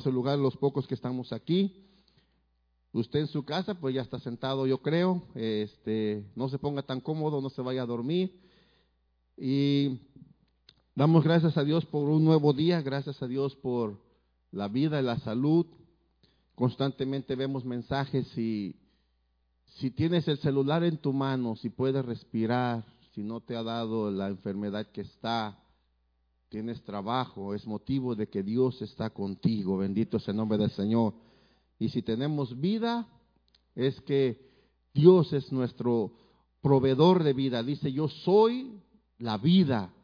su lugar los pocos que estamos aquí. Usted en su casa, pues ya está sentado, yo creo. Este, no se ponga tan cómodo, no se vaya a dormir. Y damos gracias a Dios por un nuevo día, gracias a Dios por la vida y la salud. Constantemente vemos mensajes y si tienes el celular en tu mano, si puedes respirar, si no te ha dado la enfermedad que está, tienes trabajo, es motivo de que Dios está contigo. Bendito sea el nombre del Señor. Y si tenemos vida, es que Dios es nuestro proveedor de vida. Dice, yo soy la vida.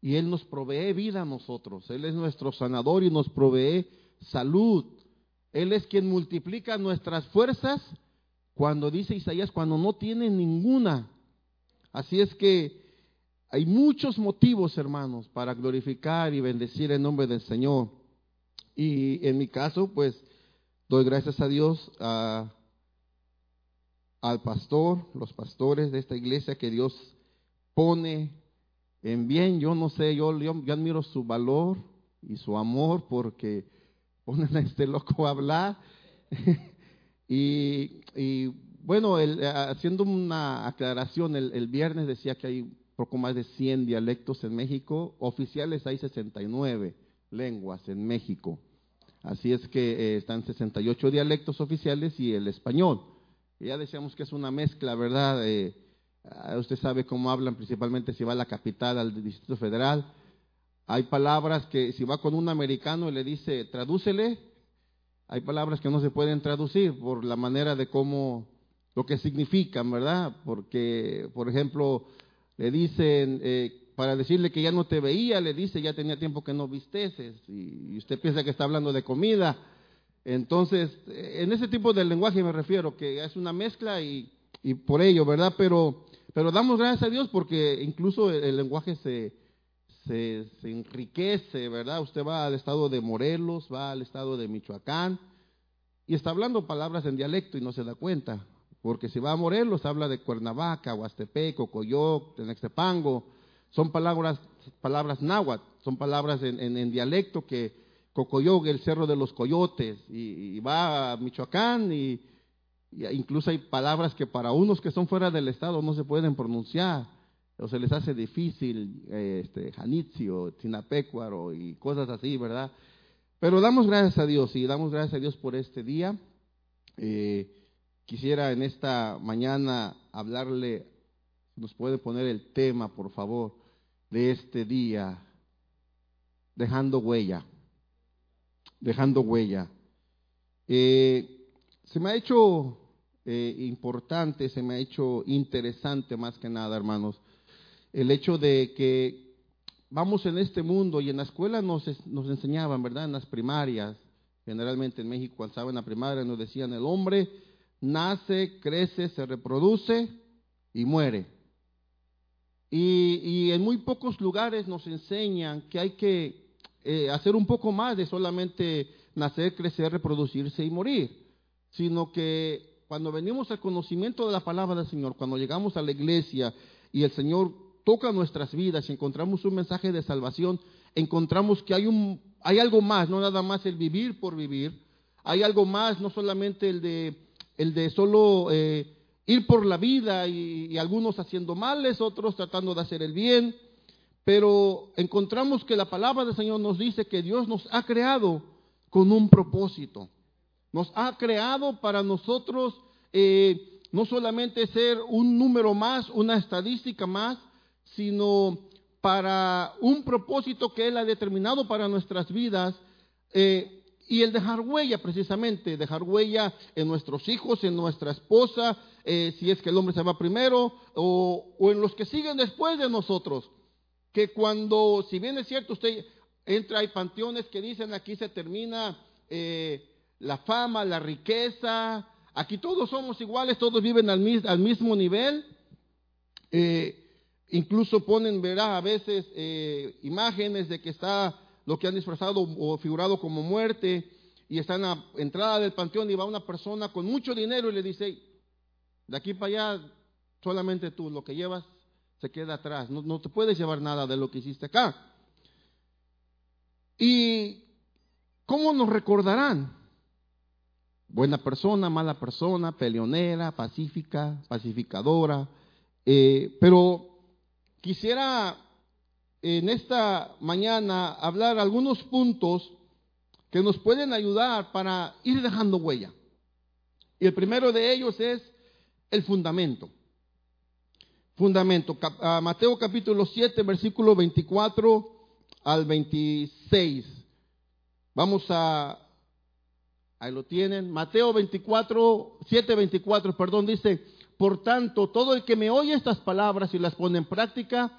Y Él nos provee vida a nosotros. Él es nuestro sanador y nos provee salud. Él es quien multiplica nuestras fuerzas cuando dice Isaías, cuando no tiene ninguna. Así es que hay muchos motivos, hermanos, para glorificar y bendecir el nombre del Señor. Y en mi caso, pues, doy gracias a Dios, al pastor, los pastores de esta iglesia que Dios pone en bien. Yo no sé, yo, yo, admiro su valor y su amor porque ponen a este loco a hablar. y, y, bueno, haciendo una aclaración, el, el viernes decía que hay poco más de 100 dialectos en México, oficiales hay 69 lenguas en México. Así es que eh, están 68 dialectos oficiales y el español. ya decíamos que es una mezcla, ¿verdad? Eh, ah, usted sabe cómo hablan principalmente si va a la capital, al Distrito Federal. Hay palabras que si va con un americano y le dice, tradúcele, hay palabras que no se pueden traducir por la manera de cómo, lo que significan, ¿verdad? Porque, por ejemplo, le dicen, eh, para decirle que ya no te veía, le dice, ya tenía tiempo que no visteces, y, usted piensa que está hablando de comida. Entonces, en ese tipo de lenguaje me refiero, que es una mezcla y, y por ello, ¿verdad? Pero, pero damos gracias a Dios porque incluso el, lenguaje se, se, se, enriquece, ¿verdad? Usted va al estado de Morelos, va al estado de Michoacán y está hablando palabras en dialecto y no se da cuenta. Porque si va a Morelos, habla de Cuernavaca, Huastepec, Coyoc, Tenextepango. Son palabras, palabras náhuatl, son palabras en, dialecto que Cocoyoc, el cerro de los coyotes, y, va a Michoacán y, incluso hay palabras que para unos que son fuera del estado no se pueden pronunciar, o se les hace difícil, este, Janitzio, Tinapecuaro y cosas así, ¿verdad? Pero damos gracias a Dios y damos gracias a Dios por este día. Eh, Quisiera en esta mañana hablarle, nos puede poner el tema, por favor, de este día, dejando huella, dejando huella. Eh, se me ha hecho eh, importante, se me ha hecho interesante más que nada, hermanos, el hecho de que vamos en este mundo y en la escuela nos, enseñaban, ¿verdad? En las primarias, generalmente en México cuando estaba en la primaria nos decían el hombre nace, crece, se reproduce y muere. Y, en muy pocos lugares nos enseñan que hay que eh, hacer un poco más de solamente nacer, crecer, reproducirse y morir, sino que cuando venimos al conocimiento de la palabra del Señor, cuando llegamos a la iglesia y el Señor toca nuestras vidas y encontramos un mensaje de salvación, encontramos que hay, un, hay algo más, no nada más el vivir por vivir, hay algo más, no solamente el de el de solo eh, ir por la vida y, algunos haciendo males, otros tratando de hacer el bien, pero encontramos que la palabra del Señor nos dice que Dios nos ha creado con un propósito. Nos ha creado para nosotros eh, no solamente ser un número más, una estadística más, sino para un propósito que Él ha determinado para nuestras vidas. Eh, y el dejar huella, precisamente, dejar huella en nuestros hijos, en nuestra esposa, eh, si es que el hombre se va primero, o, en los que siguen después de nosotros. Que cuando, si bien es cierto, usted entra, hay panteones que dicen aquí se termina eh, la fama, la riqueza, aquí todos somos iguales, todos viven al, mismo nivel. Eh, incluso ponen, verá, a veces imágenes de que está lo que han disfrazado o figurado como muerte, y está en la entrada del panteón y va una persona con mucho dinero y le dice, de aquí para allá, solamente tú, lo que llevas se queda atrás, no, no te puedes llevar nada de lo que hiciste acá. Y ¿cómo nos recordarán? Buena persona, mala persona, peleonera, pacífica, pacificadora. Eh, pero quisiera en esta mañana hablar algunos puntos que nos pueden ayudar para ir dejando huella. Y el primero de ellos es el fundamento. Fundamento. Ah, Mateo capítulo 7, versículo 24 al 26. Vamos a, ahí lo tienen, Mateo 24, 7, 24, perdón, dice, por tanto, todo el que me oye estas palabras y las pone en práctica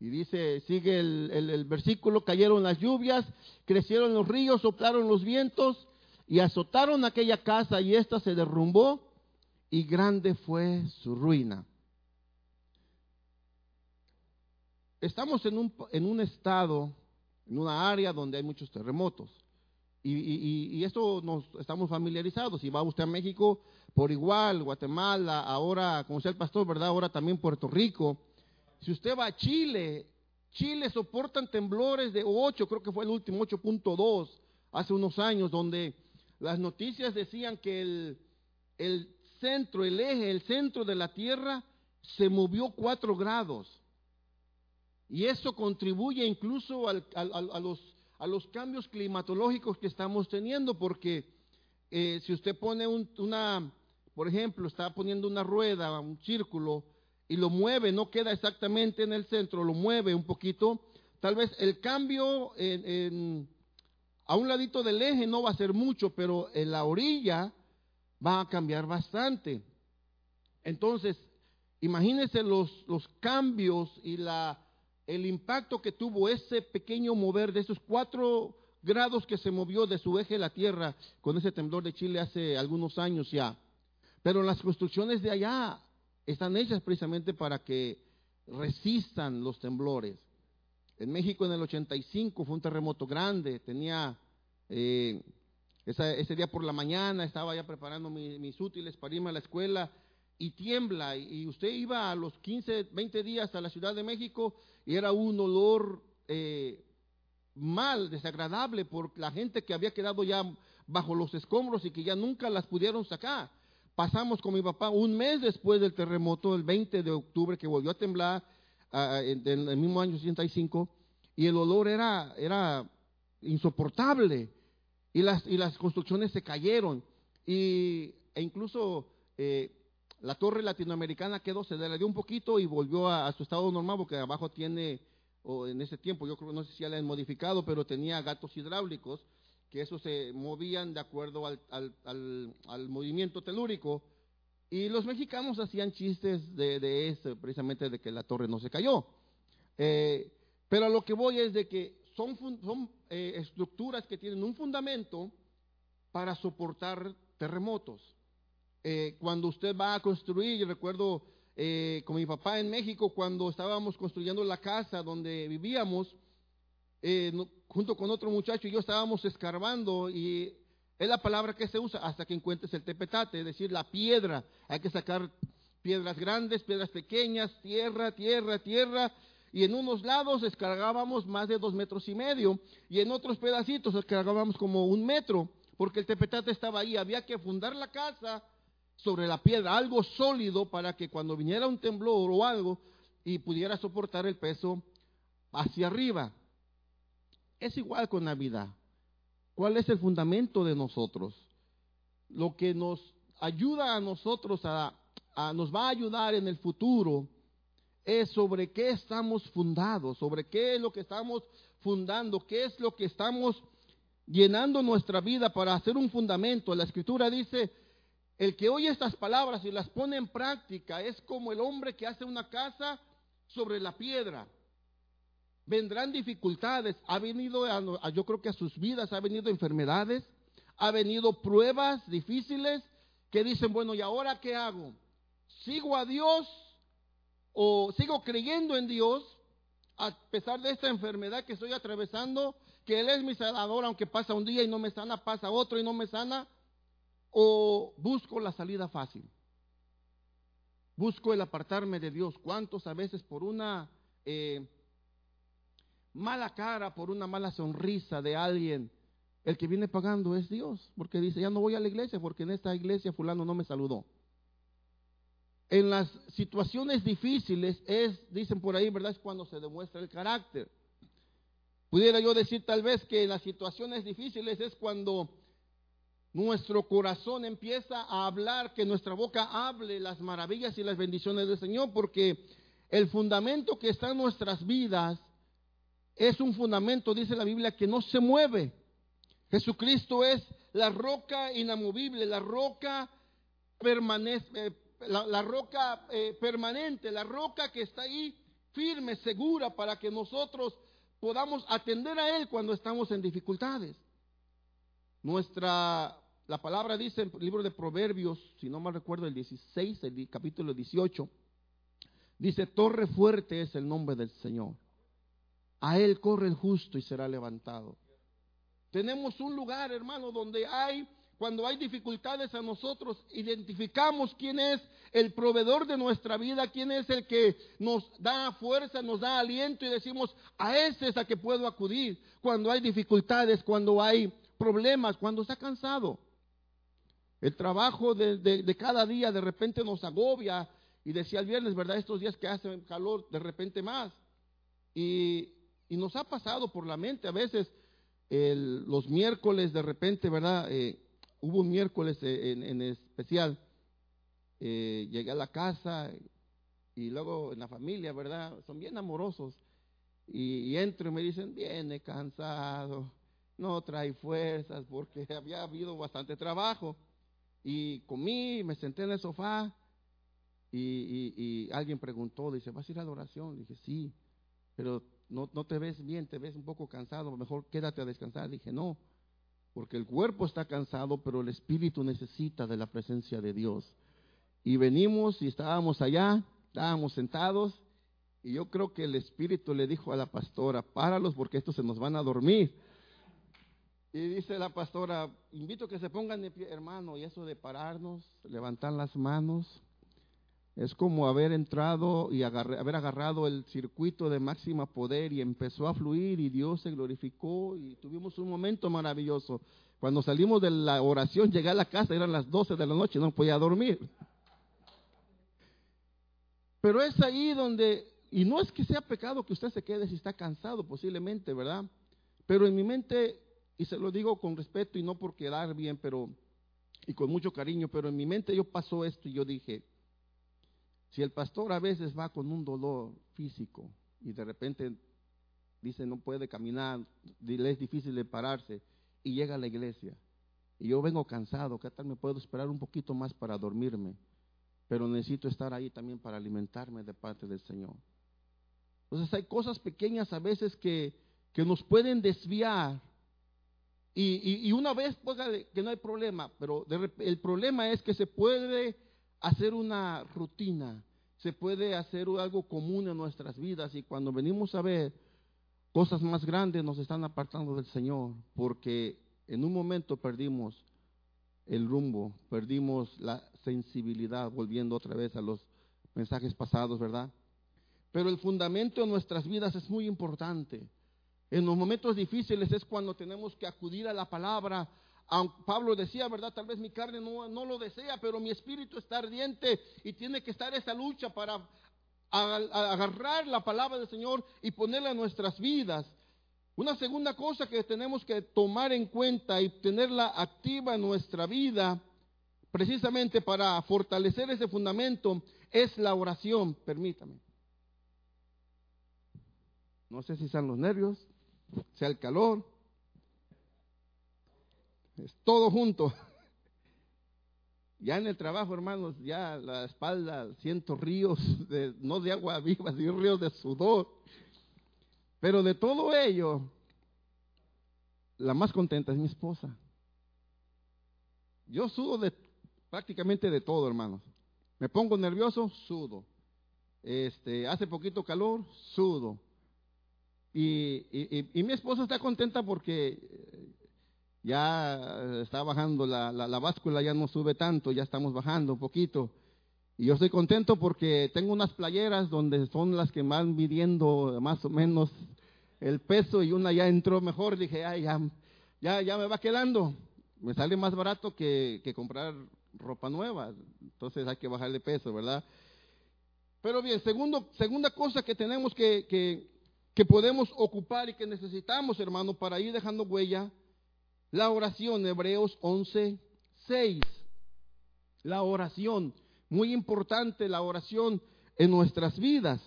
Y dice, sigue el, versículo, cayeron las lluvias, crecieron los ríos, soplaron los vientos y azotaron aquella casa y ésta se derrumbó y grande fue su ruina. Estamos en un, en un estado, en una área donde hay muchos terremotos. Y, y, esto nos estamos familiarizados. Si va usted a México, por igual, Guatemala, ahora, como sea el pastor, ¿verdad? Ahora también Puerto Rico. Si usted va a Chile, Chile soportan temblores de 8, creo que fue el último, 8.2, hace unos años, donde las noticias decían que el, centro, el eje, el centro de la Tierra se movió cuatro grados. Y eso contribuye incluso a, los, a, los, cambios climatológicos que estamos teniendo, porque eh, si usted pone una, por ejemplo, está poniendo una rueda, un círculo, y lo mueve, no queda exactamente en el centro, lo mueve un poquito, tal vez el cambio a un ladito del eje no va a ser mucho, pero en la orilla va a cambiar bastante. Entonces, imagínense los, los cambios y la, el impacto que tuvo ese pequeño mover de esos cuatro grados que se movió de su eje la Tierra con ese temblor de Chile hace algunos años ya. Pero las construcciones de allá están hechas precisamente para que resistan los temblores. En México en el 85 fue un terremoto grande, tenía, eh, ese día por la mañana estaba ya preparando mis útiles para irme a la escuela y tiembla y, usted iba a los 15, 20 días a la Ciudad de México y era un olor eh, mal, desagradable por la gente que había quedado ya bajo los escombros y que ya nunca las pudieron sacar. Pasamos con mi papá un mes después del terremoto, el 20 de octubre, que volvió a temblar, en, el mismo año 65 y el olor era, era insoportable y las, y las construcciones se cayeron y, e incluso eh, la torre latinoamericana quedó, se le dio un poquito y volvió a, su estado normal porque abajo tiene, o en ese tiempo, yo creo, no sé si ya la han modificado, pero tenía gatos hidráulicos que esos se movían de acuerdo al, al, al movimiento telúrico y los mexicanos hacían chistes de, de eso, precisamente de que la torre no se cayó. Eh, pero lo que voy es de que son, son eh, estructuras que tienen un fundamento para soportar terremotos. Eh, cuando usted va a construir, recuerdo con mi papá en México, cuando estábamos construyendo la casa donde vivíamos, junto con otro muchacho y yo estábamos escarbando y es la palabra que se usa hasta que encuentres el tepetate, es decir, la piedra. Hay que sacar piedras grandes, piedras pequeñas, tierra, tierra, tierra. Y en unos lados descargábamos más de dos metros y medio. Y en otros pedacitos descargábamos como un metro. Porque el tepetate estaba ahí. Había que fundar la casa sobre la piedra, algo sólido para que cuando viniera un temblor o algo y pudiera soportar el peso hacia arriba. Es igual con la vida. ¿Cuál es el fundamento de nosotros? Lo que nos ayuda a nosotros a, nos va a ayudar en el futuro es sobre qué estamos fundados, sobre qué es lo que estamos fundando, qué es lo que estamos llenando nuestra vida para hacer un fundamento. La escritura dice, el que oye estas palabras y las pone en práctica es como el hombre que hace una casa sobre la piedra vendrán dificultades, ha venido, a, yo creo que a sus vidas ha venido enfermedades, ha venido pruebas difíciles que dicen, bueno, ¿y ahora qué hago? ¿Sigo a Dios o sigo creyendo en Dios a pesar de esta enfermedad que estoy atravesando, que Él es mi sanador, aunque pasa un día y no me sana, pasa otro y no me sana? ¿O busco la salida fácil? Busco el apartarme de Dios. ¿Cuántos a veces por una eh, mala cara, por una mala sonrisa de alguien, el que viene pagando es Dios? Porque dice, ya no voy a la iglesia porque en esta iglesia fulano no me saludó. En las situaciones difíciles es, dicen por ahí, ¿verdad? Es cuando se demuestra el carácter. Pudiera yo decir tal vez que en las situaciones difíciles es cuando nuestro corazón empieza a hablar, que nuestra boca hable las maravillas y las bendiciones del Señor, porque el fundamento que está en nuestras vidas es un fundamento, dice la Biblia, que no se mueve. Jesucristo es la roca inamovible, la roca permanece, eh, la, roca eh, permanente, la roca que está ahí firme, segura, para que nosotros podamos atender a Él cuando estamos en dificultades. Nuestra, la palabra dice en el libro de Proverbios, si no mal recuerdo, el 16, el capítulo 18, dice, torre fuerte es el nombre del Señor. A Él corre el justo y será levantado. Tenemos un lugar, hermano, donde hay, cuando hay dificultades a nosotros, identificamos quién es el proveedor de nuestra vida, quién es el que nos da fuerza, nos da aliento y decimos, a ese es a que puedo acudir cuando hay dificultades, cuando hay problemas, cuando está cansado. El trabajo de, cada día de repente nos agobia. Y decía el viernes, ¿verdad? Estos días que hace calor, de repente más. Y, nos ha pasado por la mente a veces los miércoles, de repente, ¿verdad? Eh, hubo un miércoles eh, en, especial. Eh, llegué a la casa y luego en la familia, ¿verdad? Son bien amorosos. Y, y entro y me dicen, viene cansado no trae fuerzas porque había habido bastante trabajo. Y comí, me senté en el sofá y, alguien preguntó, dice, ¿vas a ir a la oración? Dije, sí, pero no, te ves bien, te ves un poco cansado, mejor quédate a descansar. Dije, no, porque el cuerpo está cansado, pero el espíritu necesita de la presencia de Dios. Y venimos y estábamos allá, estábamos sentados, y yo creo que el espíritu le dijo a la pastora, páralos porque estos se nos van a dormir. Y dice la pastora, invito que se pongan de pie, hermano, y eso de pararnos, levantar las manos, es como haber entrado y haber agarrado el circuito de máxima poder y empezó a fluir y Dios se glorificó y tuvimos un momento maravilloso. Cuando salimos de la oración, llegué a la casa, eran las 12 de la noche, no podía dormir. Pero es ahí donde, y no es que sea pecado que usted se quede si está cansado posiblemente, ¿verdad? Pero en mi mente y se lo digo con respeto y no por quedar bien, pero y con mucho cariño, pero en mi mente yo pasó esto y yo dije, si el pastor a veces va con un dolor físico y de repente dice no puede caminar, le es difícil de pararse y llega a la iglesia y yo vengo cansado, ¿qué tal me puedo esperar un poquito más para dormirme? Pero necesito estar ahí también para alimentarme de parte del Señor. Entonces hay cosas pequeñas a veces que, que nos pueden desviar y, una vez, póngale que no hay problema, pero el problema es que se puede hacer una rutina, se puede hacer algo común en nuestras vidas y cuando venimos a ver cosas más grandes nos están apartando del Señor, porque en un momento perdimos el rumbo, perdimos la sensibilidad, volviendo otra vez a los mensajes pasados, ¿verdad? Pero el fundamento de nuestras vidas es muy importante. En los momentos difíciles es cuando tenemos que acudir a la palabra. Pablo decía, ¿verdad? Tal vez mi carne no, lo desea, pero mi espíritu está ardiente y tiene que estar esa lucha para agarrar la palabra del Señor y ponerla en nuestras vidas. Una segunda cosa que tenemos que tomar en cuenta y tenerla activa en nuestra vida, precisamente para fortalecer ese fundamento, es la oración. Permítame. No sé si están los nervios sea el calor, es todo junto. Ya en el trabajo, hermanos, ya la espalda siento ríos, de, no de agua viva, sino ríos de sudor. Pero de todo ello, la más contenta es mi esposa. Yo sudo de prácticamente de todo, hermanos. Me pongo nervioso, sudo. Este, hace poquito calor, sudo. Y, mi esposa está contenta porque ya está bajando la, la, báscula, ya no sube tanto, ya estamos bajando un poquito. Y yo estoy contento porque tengo unas playeras donde son las que van midiendo más o menos el peso y una ya entró mejor. Dije, ay, ya, ya, ya me va quedando. Me sale más barato que, que comprar ropa nueva. Entonces hay que bajarle peso, ¿verdad? Pero bien, segundo, segunda cosa que tenemos que, que, que podemos ocupar y que necesitamos, hermano, para ir dejando huella, la oración, Hebreos 11, 6. La oración, muy importante la oración en nuestras vidas.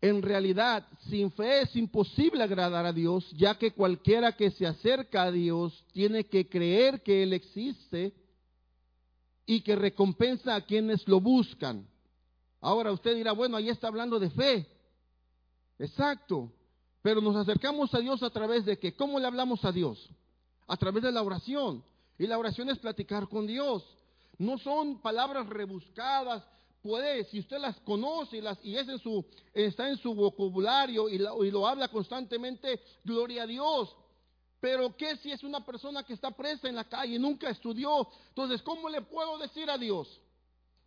En realidad, sin fe es imposible agradar a Dios, ya que cualquiera que se acerca a Dios tiene que creer que Él existe y que recompensa a quienes lo buscan. Ahora usted dirá, bueno, ahí está hablando de fe. Exacto. Pero nos acercamos a Dios a través de qué? ¿Cómo le hablamos a Dios? A través de la oración. Y la oración es platicar con Dios. No son palabras rebuscadas, puede, si usted las conoce y, las, y es en su, está en su vocabulario y, y lo habla constantemente, gloria a Dios. Pero ¿qué si es una persona que está presa en la calle y nunca estudió? Entonces, ¿cómo le puedo decir a Dios?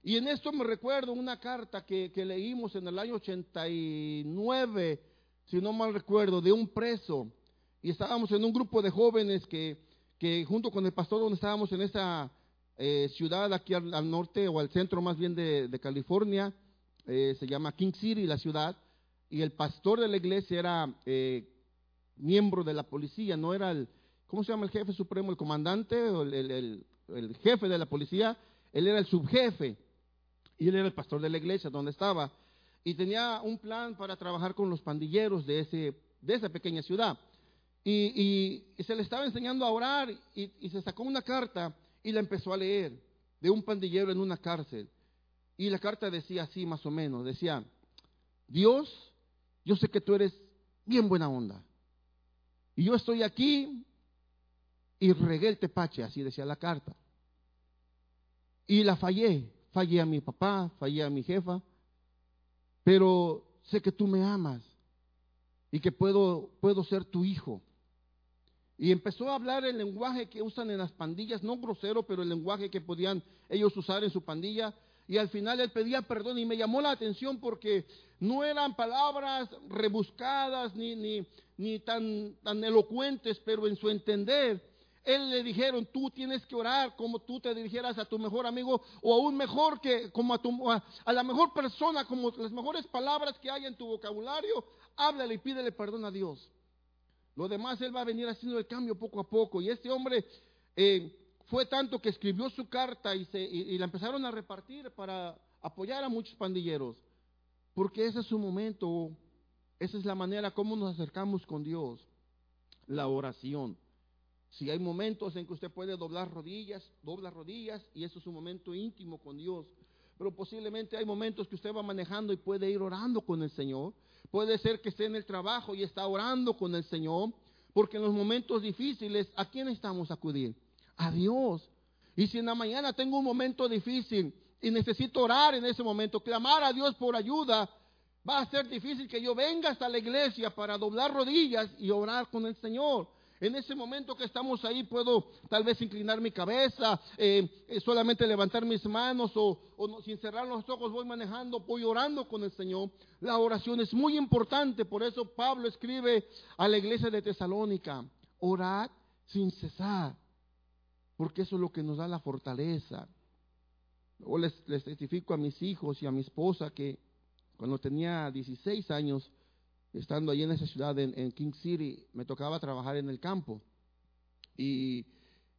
Y en esto me recuerdo una carta que, que leímos en el año 89, si no mal recuerdo, de un preso. Y estábamos en un grupo de jóvenes que, que junto con el pastor donde estábamos en esa eh, ciudad aquí al, norte o al centro más bien de, California, eh, se llama King City la ciudad, y el pastor de la iglesia era eh, miembro de la policía, no era el, ¿cómo se llama el jefe supremo? El comandante o el, el, jefe de la policía, él era el subjefe, y él era el pastor de la iglesia donde estaba, y tenía un plan para trabajar con los pandilleros de, ese, de esa pequeña ciudad. Y, se le estaba enseñando a orar y, y se sacó una carta y la empezó a leer de un pandillero en una cárcel. Y la carta decía así más o menos, decía, Dios, yo sé que tú eres bien buena onda. Y yo estoy aquí y regué el tepache, así decía la carta. Y la fallé, fallé a mi papá, fallé a mi jefa, pero sé que tú me amas y que puedo, puedo ser tu hijo. Y empezó a hablar el lenguaje que usan en las pandillas, no grosero, pero el lenguaje que podían ellos usar en su pandilla. Y al final él pedía perdón y me llamó la atención porque no eran palabras rebuscadas ni, ni, ni tan, tan elocuentes, pero en su entender, él le dijeron, tú tienes que orar como tú te dirigieras a tu mejor amigo o aún mejor que como a, tu, a, la mejor persona, como las mejores palabras que hay en tu vocabulario, háblale y pídele perdón a Dios. Lo demás Él va a venir haciendo el cambio poco a poco. Y este hombre eh, fue tanto que escribió su carta y, se, y, la empezaron a repartir para apoyar a muchos pandilleros. Porque ese es su momento, esa es la manera como nos acercamos con Dios, la oración. Si hay momentos en que usted puede doblar rodillas, dobla rodillas y eso es un momento íntimo con Dios. Pero posiblemente hay momentos que usted va manejando y puede ir orando con el Señor. Puede ser que esté en el trabajo y está orando con el Señor, porque en los momentos difíciles, ¿a quién estamos a acudir? A Dios. Y si en la mañana tengo un momento difícil y necesito orar en ese momento, clamar a Dios por ayuda, va a ser difícil que yo venga hasta la iglesia para doblar rodillas y orar con el Señor. En ese momento que estamos ahí puedo tal vez inclinar mi cabeza, eh, eh, solamente levantar mis manos o, sin cerrar los ojos voy manejando, voy orando con el Señor. La oración es muy importante, por eso Pablo escribe a la iglesia de Tesalónica, orad sin cesar, porque eso es lo que nos da la fortaleza. Luego les, les testifico a mis hijos y a mi esposa que cuando tenía 16 años, estando allí en esa ciudad, en, King City, me tocaba trabajar en el campo. Y,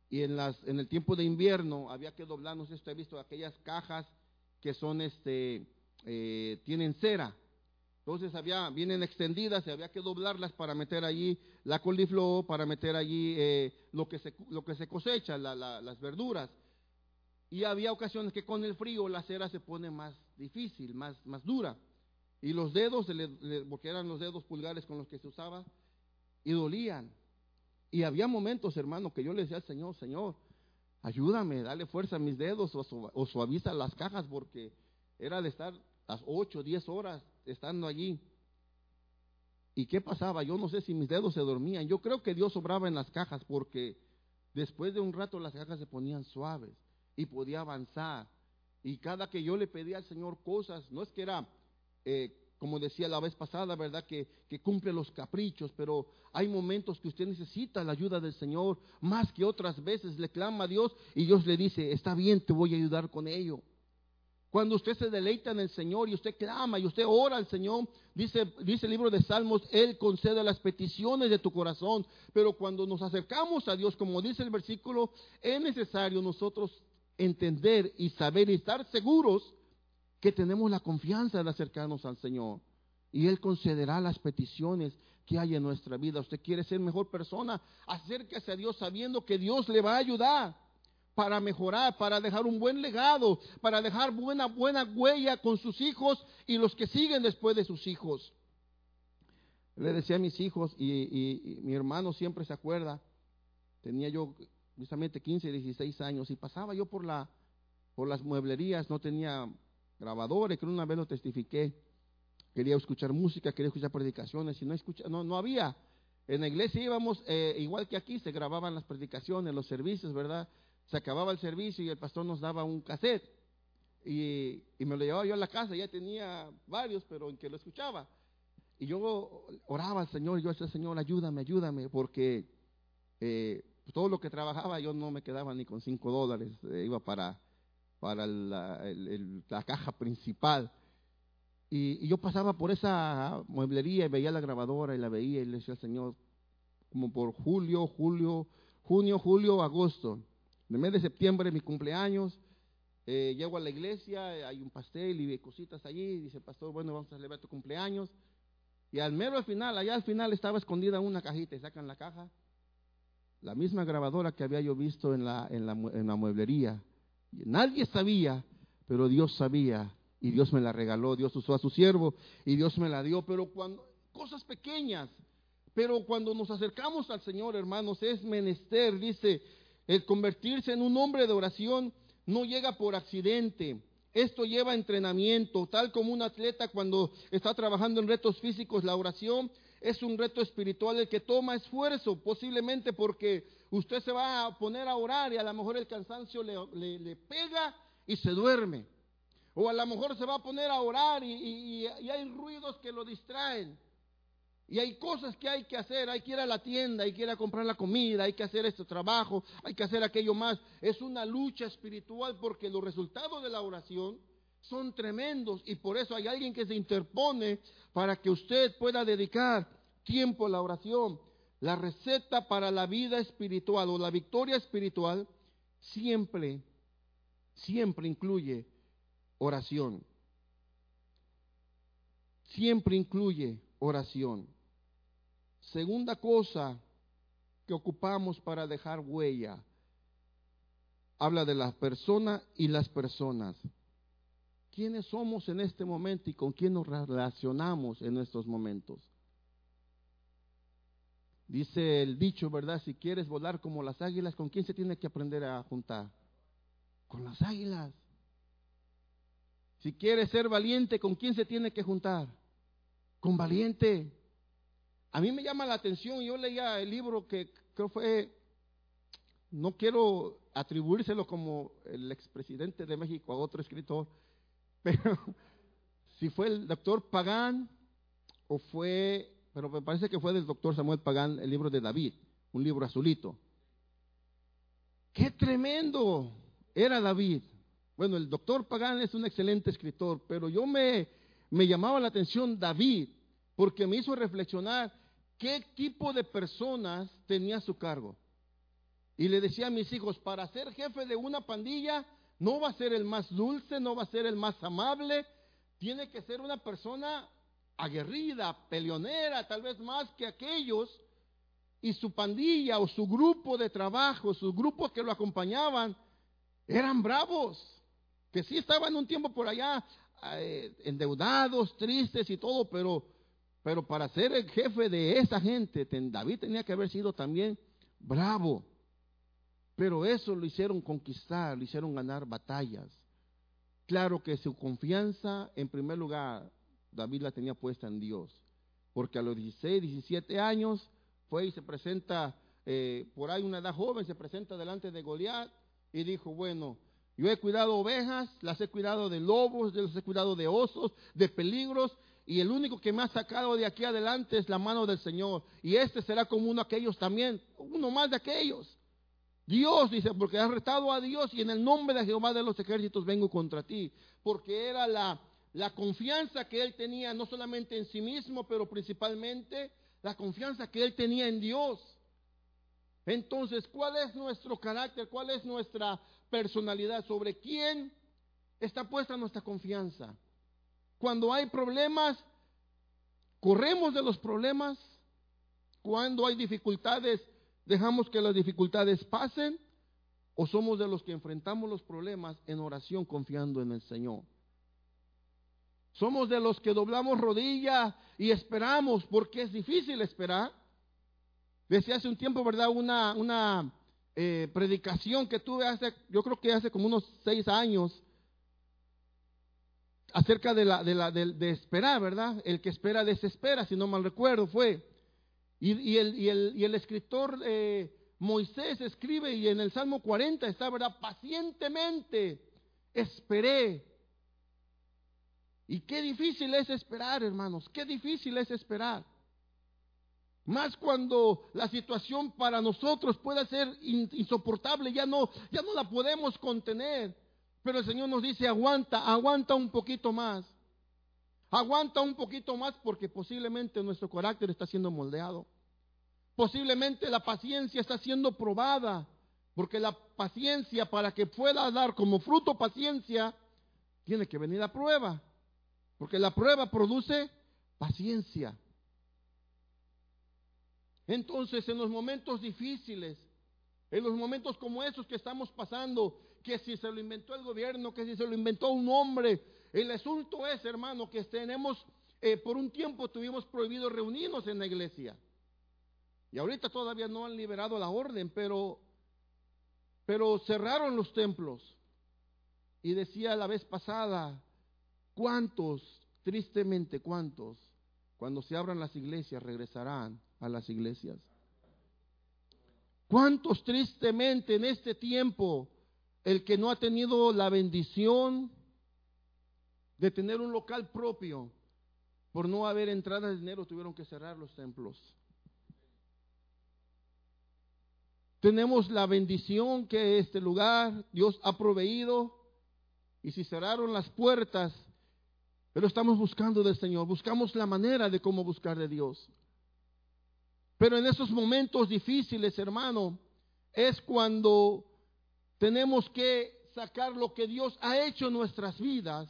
y en, las, en el tiempo de invierno había que doblar, no sé si usted ha visto aquellas cajas que son, este, eh, tienen cera. Entonces había, vienen extendidas y había que doblarlas para meter allí la coliflor, para meter allí eh, lo, que se, lo que se cosecha, las verduras. Y había ocasiones que con el frío la cera se pone más difícil, más, más dura. Y los dedos, porque eran los dedos pulgares con los que se usaba, y dolían. Y había momentos, hermano, que yo le decía al Señor, Señor, ayúdame, dale fuerza a mis dedos o, suaviza las cajas porque era de estar las 8, 10 horas estando allí. ¿Y qué pasaba? Yo no sé si mis dedos se dormían. Yo creo que Dios obraba en las cajas porque después de un rato las cajas se ponían suaves y podía avanzar. Y cada que yo le pedía al Señor cosas, no es que era eh, como decía la vez pasada, ¿verdad? Que, que, cumple los caprichos, pero hay momentos que usted necesita la ayuda del Señor, más que otras veces le clama a Dios y Dios le dice, está bien, te voy a ayudar con ello. Cuando usted se deleita en el Señor y usted clama y usted ora al Señor, dice, dice el libro de Salmos, Él concede las peticiones de tu corazón. Pero cuando nos acercamos a Dios, como dice el versículo, es necesario nosotros entender y saber y estar seguros que tenemos la confianza de acercarnos al Señor. Y Él concederá las peticiones que hay en nuestra vida. Usted quiere ser mejor persona, acérquese a Dios sabiendo que Dios le va a ayudar para mejorar, para dejar un buen legado, para dejar buena, buena huella con sus hijos y los que siguen después de sus hijos. Le decía a mis hijos, y, mi hermano siempre se acuerda, tenía yo justamente 15, 16 años, y pasaba yo por, la, por las mueblerías, no tenía grabadores, que una vez lo testifiqué. Quería escuchar música, quería escuchar predicaciones y no, escucha, no, no había. En la iglesia íbamos, eh, igual que aquí, se grababan las predicaciones, los servicios, ¿verdad? Se acababa el servicio y el pastor nos daba un cassette. Y, me lo llevaba yo a la casa, ya tenía varios, pero en que lo escuchaba. Y yo oraba al Señor, y yo decía, Señor, ayúdame, ayúdame, porque eh, todo lo que trabajaba yo no me quedaba ni con cinco dólares, eh, iba para para la, la caja principal. Y, yo pasaba por esa mueblería y veía la grabadora y la veía y le decía al Señor, como por julio, julio, junio, julio, agosto. En el mes de septiembre, mi cumpleaños, eh, llego a la iglesia, hay un pastel y cositas allí, dice el pastor, bueno, vamos a celebrar tu cumpleaños. Y al mero al final, allá al final estaba escondida una cajita y sacan la caja, la misma grabadora que había yo visto en la, en la, en la mueblería. Nadie sabía, pero Dios sabía y Dios me la regaló, Dios usó a su siervo y Dios me la dio, pero cuando cosas pequeñas, pero cuando nos acercamos al Señor, hermanos, es menester, dice, el convertirse en un hombre de oración no llega por accidente. Esto lleva entrenamiento, tal como un atleta cuando está trabajando en retos físicos, la oración es un reto espiritual el que toma esfuerzo, posiblemente porque usted se va a poner a orar y a lo mejor el cansancio le, pega y se duerme. O a lo mejor se va a poner a orar y, hay ruidos que lo distraen. Y hay cosas que hay que hacer, hay que ir a la tienda, hay que ir a comprar la comida, hay que hacer este trabajo, hay que hacer aquello más. Es una lucha espiritual porque los resultados de la oración son tremendos y por eso hay alguien que se interpone para que usted pueda dedicar tiempo a la oración. La receta para la vida espiritual o la victoria espiritual siempre, siempre incluye oración. Siempre incluye oración. Segunda cosa que ocupamos para dejar huella, habla de la persona y las personas. ¿Quiénes somos en este momento y con quién nos relacionamos en estos momentos? Dice el dicho, ¿verdad? Si quieres volar como las águilas, ¿con quién se tiene que aprender a juntar? Con las águilas. Si quieres ser valiente, ¿con quién se tiene que juntar? Con valiente. A mí me llama la atención, yo leía el libro que creo fue, no quiero atribuírselo como el expresidente de México a otro escritor, pero si fue el doctor Pagán o fue pero me parece que fue del doctor Samuel Pagán, el libro de David, un libro azulito. ¡Qué tremendo era David! Bueno, el doctor Pagán es un excelente escritor, pero yo me, me llamaba la atención David, porque me hizo reflexionar qué tipo de personas tenía a su cargo. Y le decía a mis hijos, para ser jefe de una pandilla, no va a ser el más dulce, no va a ser el más amable, tiene que ser una persona aguerrida, peleonera, tal vez más que aquellos, y su pandilla o su grupo de trabajo, sus grupos que lo acompañaban, eran bravos, que sí estaban un tiempo por allá eh, endeudados, tristes y todo, pero, pero para ser el jefe de esa gente, David tenía que haber sido también bravo. Pero eso lo hicieron conquistar, lo hicieron ganar batallas. Claro que su confianza, en primer lugar, David la tenía puesta en Dios. Porque a los 16, 17 años fue y se presenta, eh, por ahí una edad joven, se presenta delante de Goliat y dijo, bueno, yo he cuidado ovejas, las he cuidado de lobos, las he cuidado de osos, de peligros, y el único que me ha sacado de aquí adelante es la mano del Señor. Y este será como uno de aquellos también, uno más de aquellos. Dios dice, porque has retado a Dios y en el nombre de Jehová de los ejércitos vengo contra ti. Porque era la, la confianza que él tenía, no solamente en sí mismo, pero principalmente la confianza que él tenía en Dios. Entonces, ¿cuál es nuestro carácter? ¿Cuál es nuestra personalidad? ¿Sobre quién está puesta nuestra confianza? Cuando hay problemas, corremos de los problemas. Cuando hay dificultades, dejamos que las dificultades pasen. ¿O somos de los que enfrentamos los problemas en oración confiando en el Señor? Somos de los que doblamos rodilla y esperamos porque es difícil esperar. Decía hace un tiempo, ¿verdad? Una, una eh, predicación que tuve hace, yo creo que hace como unos seis años, acerca de, la, de, la, de, esperar, ¿verdad? El que espera desespera, si no mal recuerdo, fue. Y, el, y, el, y el, escritor eh, Moisés escribe, y en el Salmo 40 está, ¿verdad? Pacientemente esperé y qué difícil es esperar, hermanos, qué difícil es esperar. Más cuando la situación para nosotros puede ser insoportable, ya no, ya no la podemos contener. Pero el Señor nos dice, aguanta, aguanta un poquito más. Aguanta un poquito más porque posiblemente nuestro carácter está siendo moldeado. Posiblemente la paciencia está siendo probada. Porque la paciencia, para que pueda dar como fruto paciencia, tiene que venir a prueba. Porque la prueba produce paciencia. Entonces, en los momentos difíciles, en los momentos como esos que estamos pasando, que si se lo inventó el gobierno, que si se lo inventó un hombre, el asunto es, hermano, que tenemos, eh, por un tiempo tuvimos prohibido reunirnos en la iglesia. Y ahorita todavía no han liberado la orden, pero, pero cerraron los templos. Y decía la vez pasada, ¿Cuántos, tristemente, cuántos, cuando se abran las iglesias, regresarán a las iglesias? ¿Cuántos tristemente en este tiempo el que no ha tenido la bendición de tener un local propio, por no haber entrada de dinero, tuvieron que cerrar los templos? Tenemos la bendición que este lugar Dios ha proveído y si cerraron las puertas, pero estamos buscando del Señor, buscamos la manera de cómo buscar de Dios. Pero en esos momentos difíciles, hermano, es cuando tenemos que sacar lo que Dios ha hecho en nuestras vidas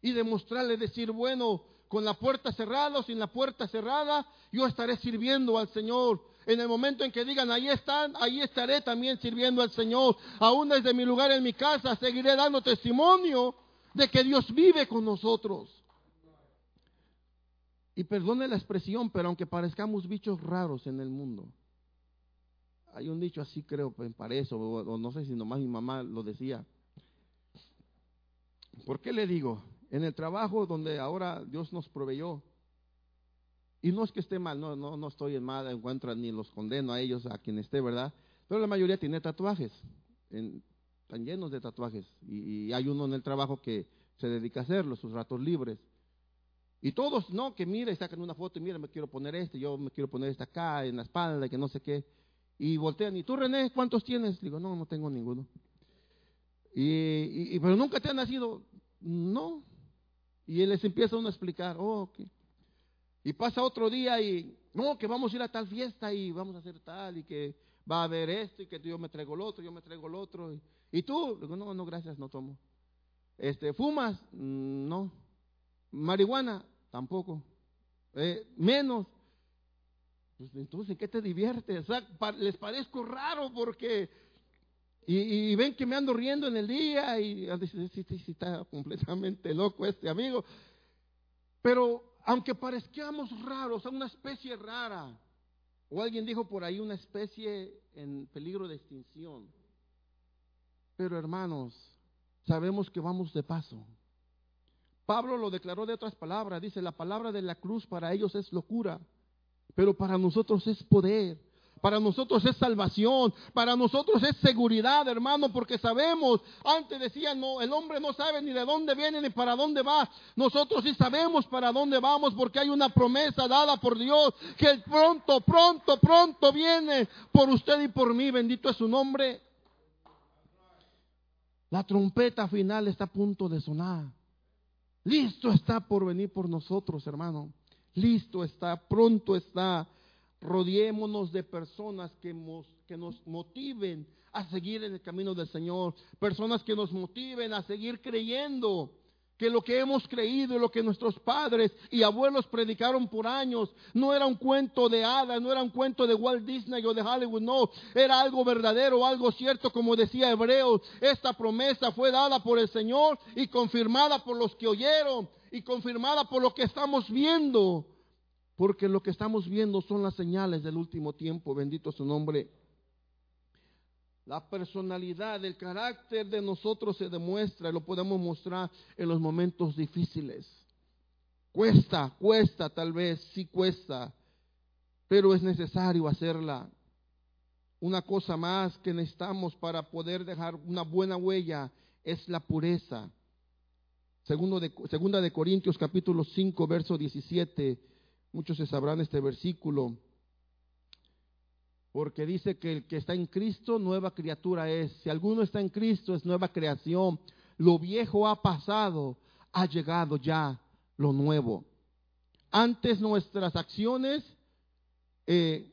y demostrarle, decir, bueno, con la puerta cerrada o sin la puerta cerrada, yo estaré sirviendo al Señor. En el momento en que digan, ahí están, ahí estaré también sirviendo al Señor. Aún desde mi lugar en mi casa, seguiré dando testimonio de que Dios vive con nosotros. Y perdone la expresión, pero aunque parezcamos bichos raros en el mundo, hay un dicho así, creo, me parece, o, no sé si nomás mi mamá lo decía. ¿Por qué le digo? En el trabajo donde ahora Dios nos proveyó, y no es que esté mal, no, no, no estoy en mal en contra ni los condeno a ellos, a quien esté, ¿verdad? Pero la mayoría tiene tatuajes. En, están llenos de tatuajes. Y, hay uno en el trabajo que se dedica a hacerlo, sus ratos libres. Y todos, no, que mire, sacan una foto y mira, me quiero poner este, yo me quiero poner este acá, en la espalda, que no sé qué. Y voltean, ¿y tú René, cuántos tienes? Digo, no, no tengo ninguno. Y, pero nunca te ha nacido, no. Y les empieza uno a explicar, oh, ok. Y pasa otro día y, no, que vamos a ir a tal fiesta y vamos a hacer tal y que va a haber esto y que yo me traigo el otro, yo me traigo el otro. Y, ¿Y tú? Digo, no, no, gracias, no tomo. Este, ¿Fumas? Mm, no. ¿Marihuana? Tampoco. Eh, menos. Pues entonces, ¿qué te diviertes? les parezco raro porque... Y, ven que me ando riendo en el día y ah, sí, sí, sí, está completamente loco este amigo. Pero aunque parezcamos raros, a una especie rara, O alguien dijo por ahí una especie en peligro de extinción. Pero hermanos, sabemos que vamos de paso. Pablo lo declaró de otras palabras. Dice, la palabra de la cruz para ellos es locura, pero para nosotros es poder. Para nosotros es salvación, para nosotros es seguridad, hermano, porque sabemos, antes decían, no, el hombre no sabe ni de dónde viene ni para dónde va. Nosotros sí sabemos para dónde vamos porque hay una promesa dada por Dios que pronto, pronto, pronto viene por usted y por mí. Bendito es su nombre. La trompeta final está a punto de sonar. Listo está por venir por nosotros, hermano. Listo está, pronto está. Rodeémonos de personas que, que nos motiven a seguir en el camino del Señor. Personas que nos motiven a seguir creyendo que lo que hemos creído y lo que nuestros padres y abuelos predicaron por años no era un cuento de hadas, no era un cuento de Walt Disney o de Hollywood, no, era algo verdadero, algo cierto, como decía Hebreos, esta promesa fue dada por el Señor y confirmada por los que oyeron y confirmada por lo que estamos viendo, porque lo que estamos viendo son las señales del último tiempo, bendito su nombre. La personalidad, el carácter de nosotros se demuestra y lo podemos mostrar en los momentos difíciles. Cuesta, cuesta tal vez, sí cuesta, pero es necesario hacerla. Una cosa más que necesitamos para poder dejar una buena huella es la pureza. Segundo de, segunda de Corintios capítulo 5, verso 17. Muchos se sabrán este versículo porque dice que el que está en Cristo, nueva criatura es. Si alguno está en Cristo, es nueva creación. Lo viejo ha pasado, ha llegado ya lo nuevo. Antes nuestras acciones, eh,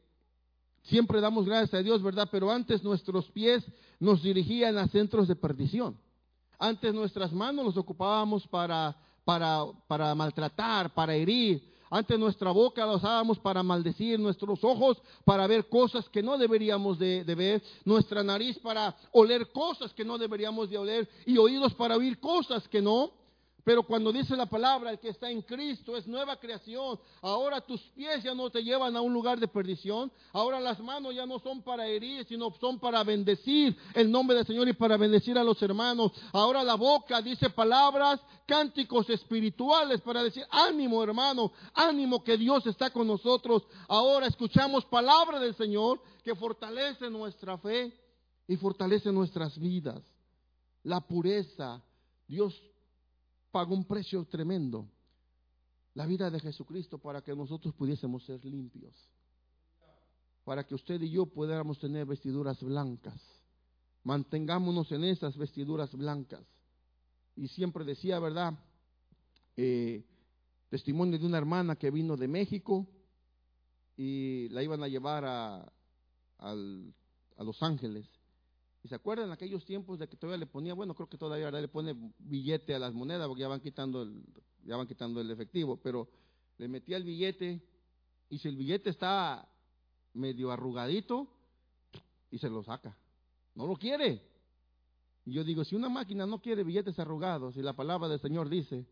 siempre damos gracias a Dios, ¿verdad? Pero antes nuestros pies nos dirigían a centros de perdición. Antes nuestras manos nos ocupábamos para, para, para maltratar, para herir, antes nuestra boca la usábamos para maldecir, nuestros ojos para ver cosas que no deberíamos de, de, ver, nuestra nariz para oler cosas que no deberíamos de oler y oídos para oír cosas que no. Pero cuando dice la palabra, el que está en Cristo es nueva creación. Ahora tus pies ya no te llevan a un lugar de perdición. Ahora las manos ya no son para herir, sino son para bendecir el nombre del Señor y para bendecir a los hermanos. Ahora la boca dice palabras, cánticos espirituales para decir, ánimo hermano, ánimo que Dios está con nosotros. Ahora escuchamos palabra del Señor que fortalece nuestra fe y fortalece nuestras vidas. La pureza. Dios pagó un precio tremendo, la vida de Jesucristo, para que nosotros pudiésemos ser limpios, para que usted y yo pudiéramos tener vestiduras blancas. Mantengámonos en esas vestiduras blancas. Y siempre decía, ¿verdad? Eh, testimonio de una hermana que vino de México y la iban a llevar a, a Los Ángeles. ¿Y se acuerdan aquellos tiempos de que todavía le ponía, bueno, creo que todavía le pone billete a las monedas porque ya van quitando el, ya van quitando el efectivo, pero le metía el billete y si el billete está medio arrugadito y se lo saca. No lo quiere. Y yo digo, si una máquina no quiere billetes arrugados y la palabra del Señor dice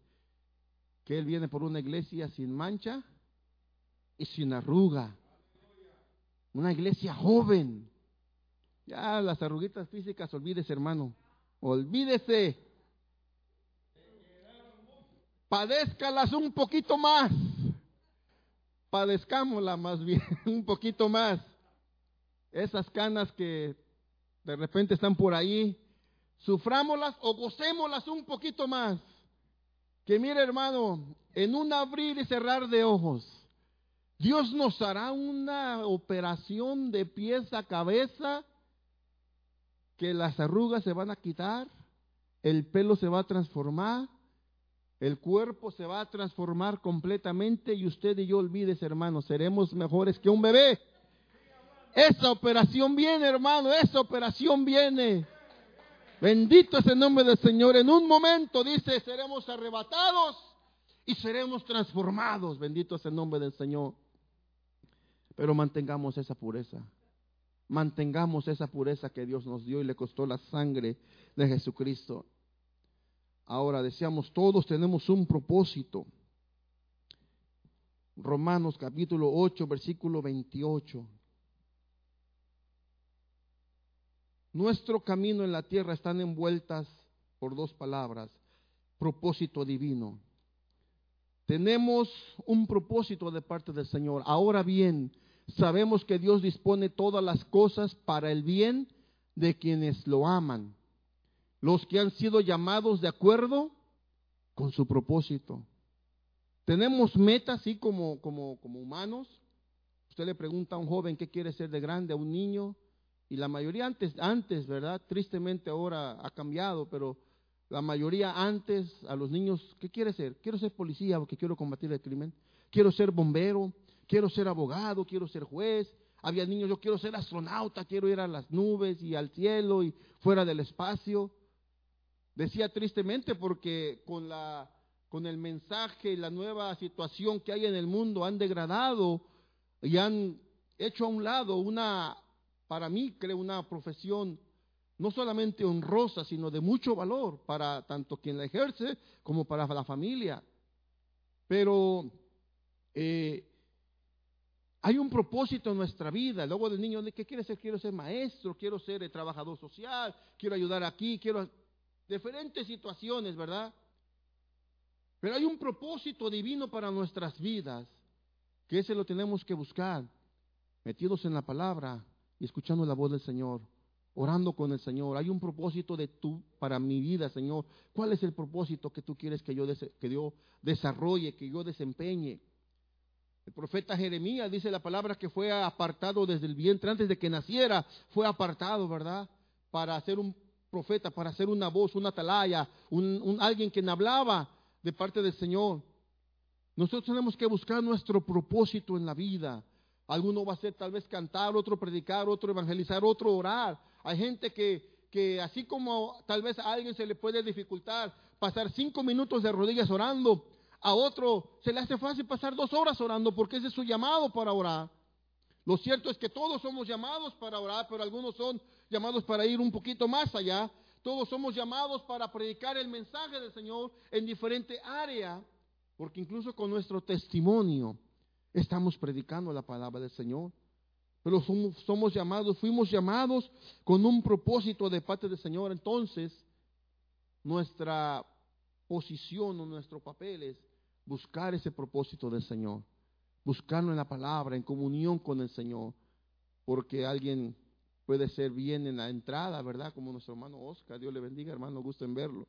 que Él viene por una iglesia sin mancha y sin arruga, una iglesia joven, ya las arruguitas físicas, olvídese, hermano. Olvídese. Padézcalas un poquito más. Padezcámoslas más bien, un poquito más. Esas canas que de repente están por ahí, sufrámoslas o gocémoslas un poquito más. Que mire, hermano, en un abrir y cerrar de ojos, Dios nos hará una operación de pies a cabeza que las arrugas se van a quitar, el pelo se va a transformar, el cuerpo se va a transformar completamente y usted y yo olvides, hermano, seremos mejores que un bebé. Esa operación viene, hermano, esa operación viene. Bendito es el nombre del Señor. En un momento dice, seremos arrebatados y seremos transformados. Bendito es el nombre del Señor. Pero mantengamos esa pureza. Mantengamos esa pureza que Dios nos dio y le costó la sangre de Jesucristo. Ahora decíamos, todos tenemos un propósito. Romanos capítulo 8, versículo 28. Nuestro camino en la tierra están envueltas por dos palabras, propósito divino. Tenemos un propósito de parte del Señor. Ahora bien, sabemos que Dios dispone todas las cosas para el bien de quienes lo aman, los que han sido llamados de acuerdo con su propósito. Tenemos metas, así como, como, como humanos. Usted le pregunta a un joven qué quiere ser de grande, a un niño, y la mayoría antes, antes, ¿verdad? Tristemente ahora ha cambiado, pero la mayoría antes a los niños, ¿qué quiere ser? Quiero ser policía porque quiero combatir el crimen. Quiero ser bombero, quiero ser abogado, quiero ser juez. Había niños, yo quiero ser astronauta, quiero ir a las nubes y al cielo y fuera del espacio. Decía tristemente porque con la con el mensaje y la nueva situación que hay en el mundo han degradado y han hecho a un lado una para mí creo una profesión no solamente honrosa, sino de mucho valor para tanto quien la ejerce como para la familia. Pero eh, hay un propósito en nuestra vida. Luego del niño, ¿qué quiere ser? Quiero ser maestro, quiero ser trabajador social, quiero ayudar aquí, quiero... Diferentes situaciones, ¿verdad? Pero hay un propósito divino para nuestras vidas, que ese lo tenemos que buscar, metidos en la palabra, escuchando la voz del Señor, orando con el Señor. Hay un propósito de tú para mi vida, Señor. ¿Cuál es el propósito que tú quieres que yo, que yo desarrolle, que yo desempeñe? El profeta Jeremías dice la palabra que fue apartado desde el vientre, antes de que naciera, fue apartado, ¿verdad? Para ser un profeta, para ser una voz, una atalaya, un, alguien que hablaba de parte del Señor. Nosotros tenemos que buscar nuestro propósito en la vida. Alguno va a ser tal vez cantar, otro predicar, otro evangelizar, otro orar. Hay gente que, que así como tal vez a alguien se le puede dificultar pasar cinco minutos de rodillas orando, a otro se le hace fácil pasar dos horas orando porque ese es su llamado para orar. Lo cierto es que todos somos llamados para orar, pero algunos son llamados para ir un poquito más allá. Todos somos llamados para predicar el mensaje del Señor en diferente área, porque incluso con nuestro testimonio Estamos predicando la palabra del Señor. Pero somos, llamados, fuimos llamados con un propósito de parte del Señor. Entonces, nuestra posición o nuestro papel es buscar ese propósito del Señor. Buscarlo en la palabra, en comunión con el Señor. Porque alguien puede ser bien en la entrada, ¿verdad? Como nuestro hermano Oscar, Dios le bendiga, hermano, gusto en verlo.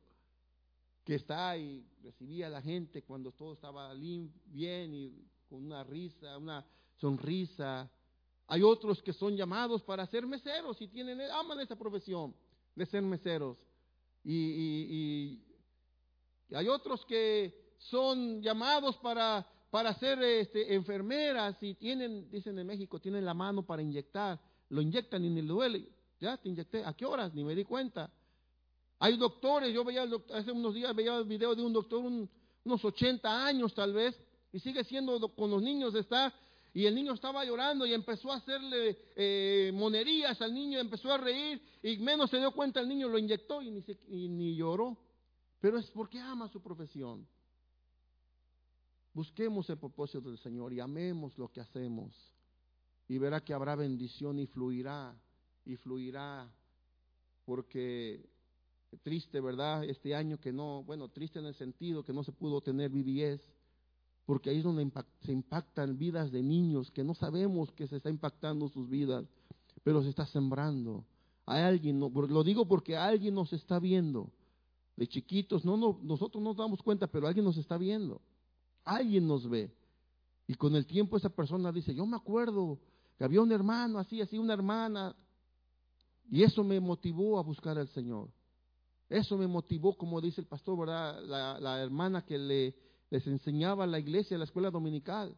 Que está y recibía a la gente cuando todo estaba bien y con una risa, una sonrisa. Hay otros que son llamados para ser meseros y tienen, aman esa profesión de ser meseros. Y, hay otros que son llamados para, para ser este, enfermeras y tienen, dicen en México, tienen la mano para inyectar. Lo inyectan y ni le duele. Ya te inyecté. ¿A qué horas? Ni me di cuenta. Hay doctores, yo veía hace unos días veía el video de un doctor, unos 80 años tal vez, y sigue siendo con los niños, está, y el niño estaba llorando y empezó a hacerle eh, monerías al niño, empezó a reír y menos se dio cuenta el niño, lo inyectó y ni, ni lloró. Pero es porque ama su profesión. Busquemos el propósito del Señor y amemos lo que hacemos. Y verá que habrá bendición y fluirá, y fluirá. Porque triste, ¿verdad? Este año que no, bueno, triste en el sentido que no se pudo tener BBS porque ahí es donde se impactan vidas de niños que no sabemos que se está impactando sus vidas, pero se está sembrando. Hay alguien, lo digo porque alguien nos está viendo. De chiquitos, no, no, nosotros no nos damos cuenta, pero alguien nos está viendo. Alguien nos ve. Y con el tiempo esa persona dice, yo me acuerdo que había un hermano así, así, una hermana. Y eso me motivó a buscar al Señor. Eso me motivó, como dice el pastor, ¿verdad? La, la hermana que le les enseñaba la iglesia, la escuela dominical,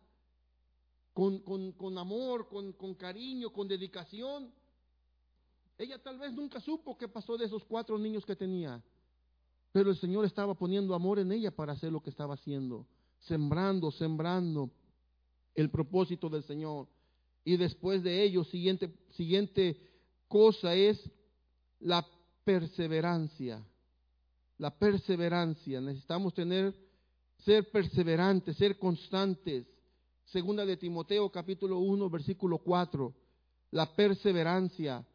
con, con, amor, con, con cariño, con dedicación. Ella tal vez nunca supo qué pasó de esos cuatro niños que tenía, pero el Señor estaba poniendo amor en ella para hacer lo que estaba haciendo, sembrando, sembrando el propósito del Señor. Y después de ello, siguiente, siguiente cosa es la perseverancia. La perseverancia. Necesitamos tener ser perseverantes, ser constantes, Segunda de Timoteo capítulo 1 versículo 4. La perseverancia.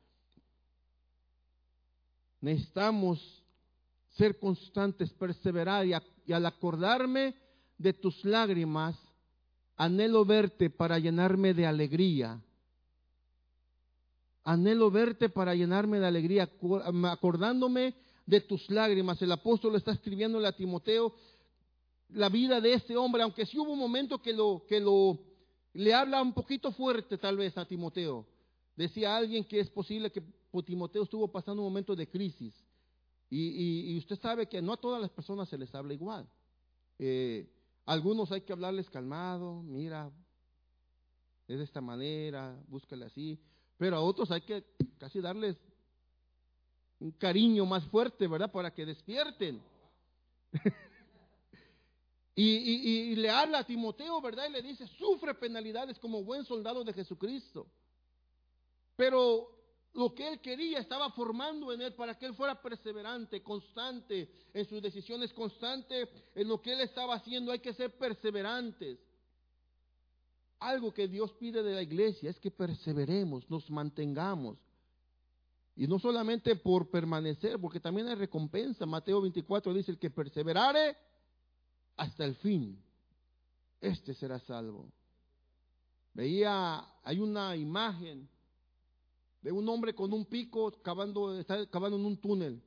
Necesitamos ser constantes, perseverar y, y al acordarme de tus lágrimas, anhelo verte para llenarme de alegría. Anhelo verte para llenarme de alegría, acordándome de tus lágrimas. El apóstol está escribiéndole a Timoteo la vida de este hombre, aunque sí hubo un momento que lo, que lo, le habla un poquito fuerte tal vez a Timoteo. Decía alguien que es posible que Timoteo estuvo pasando un momento de crisis. Y, usted sabe que no a todas las personas se les habla igual. Eh, algunos hay que hablarles calmado, mira, es de esta manera, búscale así. Pero a otros hay que casi darles un cariño más fuerte, ¿verdad? Para que despierten. y, le habla a Timoteo, ¿verdad? Y le dice, sufre penalidades como buen soldado de Jesucristo. Pero lo que él quería estaba formando en él para que él fuera perseverante, constante en sus decisiones, constante en lo que él estaba haciendo. Hay que ser perseverantes algo que Dios pide de la iglesia es que perseveremos, nos mantengamos. Y no solamente por permanecer, porque también hay recompensa. Mateo 24 dice, el que perseverare hasta el fin, este será salvo. Veía, hay una imagen de un hombre con un pico cavando, está cavando en un túnel.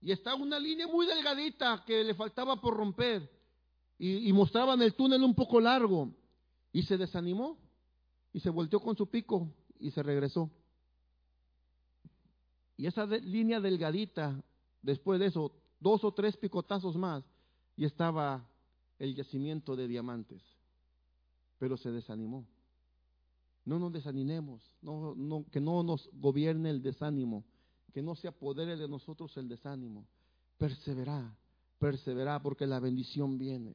Y está una línea muy delgadita que le faltaba por romper. Y, mostraban el túnel un poco largo. Y se desanimó y se volteó con su pico y se regresó. Y esa línea delgadita, después de eso, dos o tres picotazos más, y estaba el yacimiento de diamantes. Pero se desanimó. No nos desanimemos, no, que no nos gobierne el desánimo, que no se apodere de nosotros el desánimo. Perseverá, perseverá porque la bendición viene.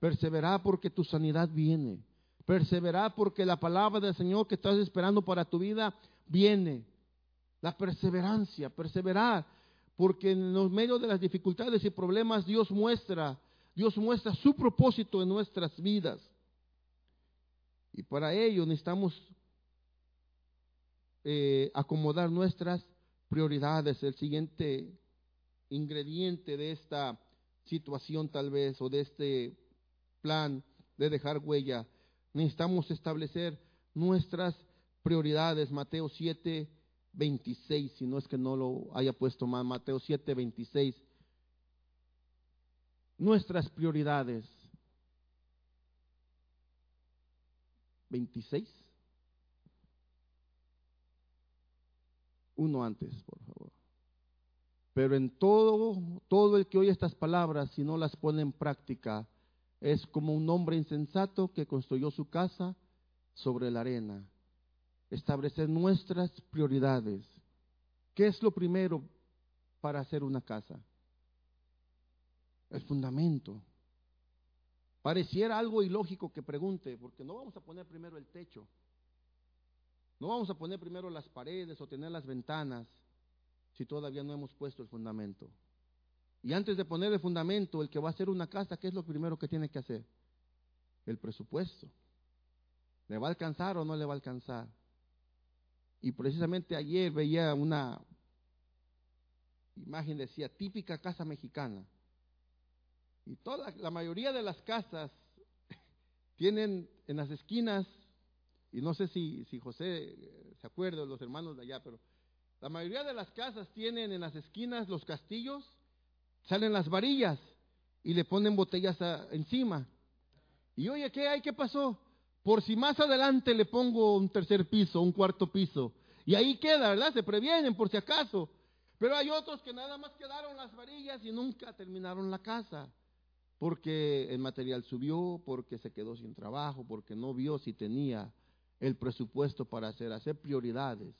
Perseverá porque tu sanidad viene. Perseverar porque la palabra del Señor que estás esperando para tu vida viene. La perseverancia, perseverar, porque en los medios de las dificultades y problemas Dios muestra, Dios muestra su propósito en nuestras vidas. Y para ello necesitamos eh, acomodar nuestras prioridades. El siguiente ingrediente de esta situación tal vez o de este plan de dejar huella necesitamos establecer nuestras prioridades. Mateo 7, 26, si no es que no lo haya puesto más, Mateo 7, 26. Nuestras prioridades. 26. Uno antes, por favor. Pero en todo, todo el que oye estas palabras, si no las pone en práctica, es como un hombre insensato que construyó su casa sobre la arena. Establecer nuestras prioridades. ¿Qué es lo primero para hacer una casa? El fundamento. Pareciera algo ilógico que pregunte, porque no vamos a poner primero el techo. No vamos a poner primero las paredes o tener las ventanas si todavía no hemos puesto el fundamento. Y antes de poner el fundamento, el que va a hacer una casa, ¿qué es lo primero que tiene que hacer? El presupuesto. ¿Le va a alcanzar o no le va a alcanzar? Y precisamente ayer veía una imagen, decía, típica casa mexicana. Y toda, la mayoría de las casas tienen en las esquinas, y no sé si, si José se acuerda, los hermanos de allá, pero la mayoría de las casas tienen en las esquinas los castillos salen las varillas y le ponen botellas encima. Y oye, ¿qué hay? ¿Qué pasó? Por si más adelante le pongo un tercer piso, un cuarto piso. Y ahí queda, ¿verdad? Se previenen por si acaso. Pero hay otros que nada más quedaron las varillas y nunca terminaron la casa. Porque el material subió, porque se quedó sin trabajo, porque no vio si tenía el presupuesto para hacer, hacer prioridades.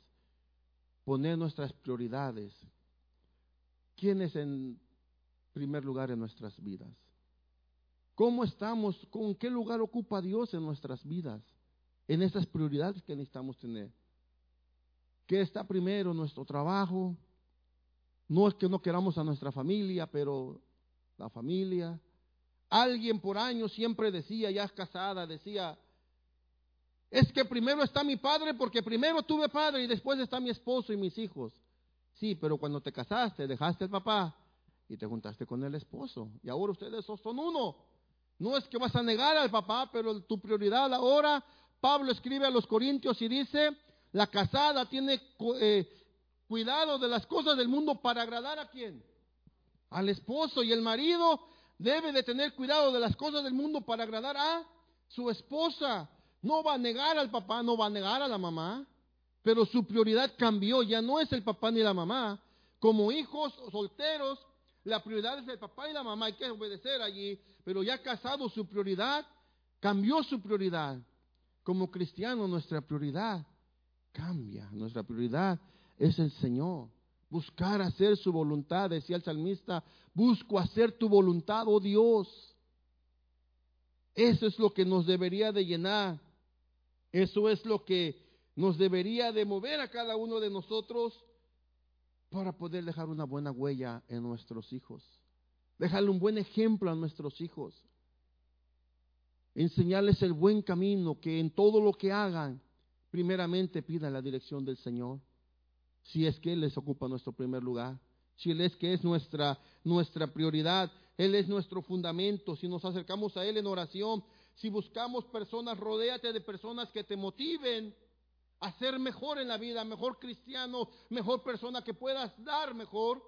Poner nuestras prioridades. ¿Quiénes en primer lugar en nuestras vidas. ¿Cómo estamos? ¿Con qué lugar ocupa Dios en nuestras vidas? En esas prioridades que necesitamos tener. ¿Qué está primero? Nuestro trabajo. No es que no queramos a nuestra familia, pero la familia. Alguien por años siempre decía, ya casada, decía, es que primero está mi padre porque primero tuve padre y después está mi esposo y mis hijos. Sí, pero cuando te casaste, dejaste el papá y te juntaste con el esposo. Y ahora ustedes son uno. No es que vas a negar al papá, pero tu prioridad ahora, Pablo escribe a los Corintios y dice, la casada tiene eh, cuidado de las cosas del mundo para agradar a quién? Al esposo. Y el marido debe de tener cuidado de las cosas del mundo para agradar a su esposa. No va a negar al papá, no va a negar a la mamá, pero su prioridad cambió, ya no es el papá ni la mamá. Como hijos solteros, la prioridad es el papá y la mamá, hay que obedecer allí, pero ya casado su prioridad cambió su prioridad. Como cristiano nuestra prioridad cambia, nuestra prioridad es el Señor. Buscar hacer su voluntad, decía el salmista, busco hacer tu voluntad, oh Dios. Eso es lo que nos debería de llenar. Eso es lo que nos debería de mover a cada uno de nosotros para poder dejar una buena huella en nuestros hijos. Dejarle un buen ejemplo a nuestros hijos. Enseñarles el buen camino, que en todo lo que hagan, primeramente pidan la dirección del Señor. Si es que Él les ocupa nuestro primer lugar. Si Él es que es nuestra, nuestra prioridad. Él es nuestro fundamento. Si nos acercamos a Él en oración, si buscamos personas, rodéate de personas que te motiven a ser mejor en la vida, mejor cristiano, mejor persona, que puedas dar mejor,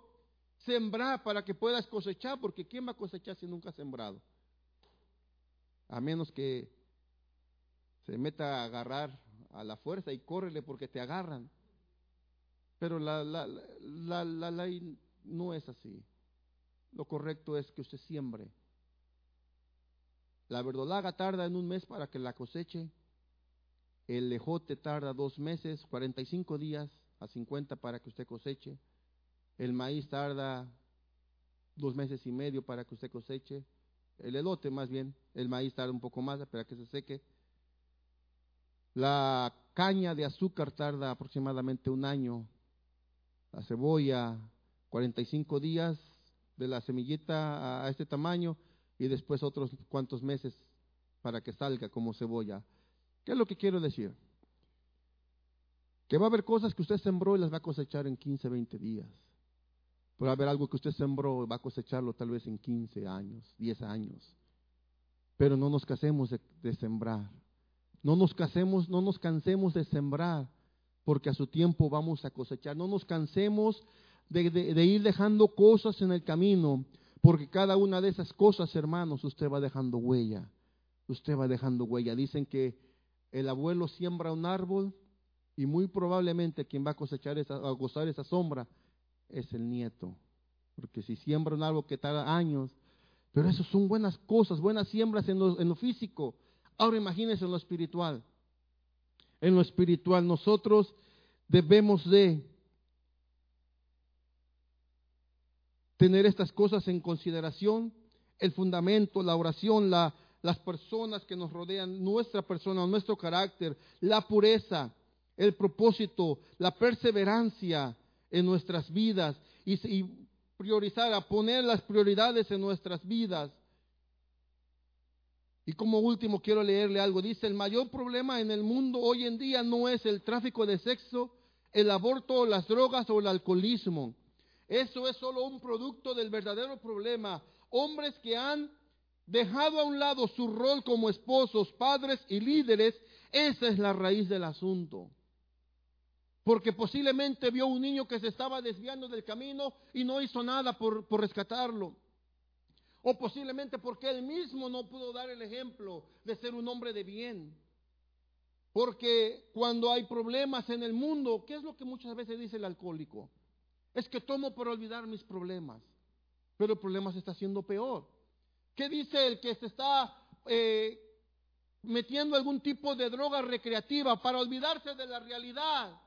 sembrar para que puedas cosechar, porque ¿quién va a cosechar si nunca ha sembrado? A menos que se meta a agarrar a la fuerza y córrele porque te agarran. Pero la, la, la, la ley no es así. Lo correcto es que usted siembre la verdolaga tarda en un mes para que la coseche. El lejote tarda dos meses, 45 días a 50 para que usted coseche. El maíz tarda dos meses y medio para que usted coseche. El elote más bien, el maíz tarda un poco más para que se seque. La caña de azúcar tarda aproximadamente un año. La cebolla, 45 días de la semillita a este tamaño y después otros cuantos meses para que salga como cebolla. ¿Qué es lo que quiero decir? Que va a haber cosas que usted sembró y las va a cosechar en 15, 20 días. Puede haber algo que usted sembró y va a cosecharlo tal vez en 15 años, 10 años. Pero no nos casemos de, sembrar. No nos casemos, no nos cansemos de sembrar, porque a su tiempo vamos a cosechar. No nos cansemos de ir dejando cosas en el camino, porque cada una de esas cosas, hermanos, usted va dejando huella. Usted va dejando huella. Dicen que el abuelo siembra un árbol y muy probablemente quien va a cosechar esa, a gozar esa sombra es el nieto. Porque si siembra un árbol que tarda años, pero eso son buenas cosas, buenas siembras en lo, en lo físico. Ahora imagínense en lo espiritual. En lo espiritual nosotros debemos de tener estas cosas en consideración, el fundamento, la oración, la, las personas que nos rodean, nuestra persona, nuestro carácter, la pureza, el propósito, la perseverancia en nuestras vidas y, y priorizar, a poner las prioridades en nuestras vidas. Y como último quiero leerle algo. Dice, el mayor problema en el mundo hoy en día no es el tráfico de sexo, el aborto, las drogas o el alcoholismo. Eso es solo un producto del verdadero problema. Hombres que han dejado a un lado su rol como esposos, padres y líderes, esa es la raíz del asunto. Porque posiblemente vio un niño que se estaba desviando del camino y no hizo nada por, por rescatarlo. O posiblemente porque él mismo no pudo dar el ejemplo de ser un hombre de bien. Porque cuando hay problemas en el mundo, ¿qué es lo que muchas veces dice el alcohólico? Es que tomo por olvidar mis problemas, pero el problema se está haciendo peor. ¿Qué dice el que se está eh, metiendo algún tipo de droga recreativa para olvidarse de la realidad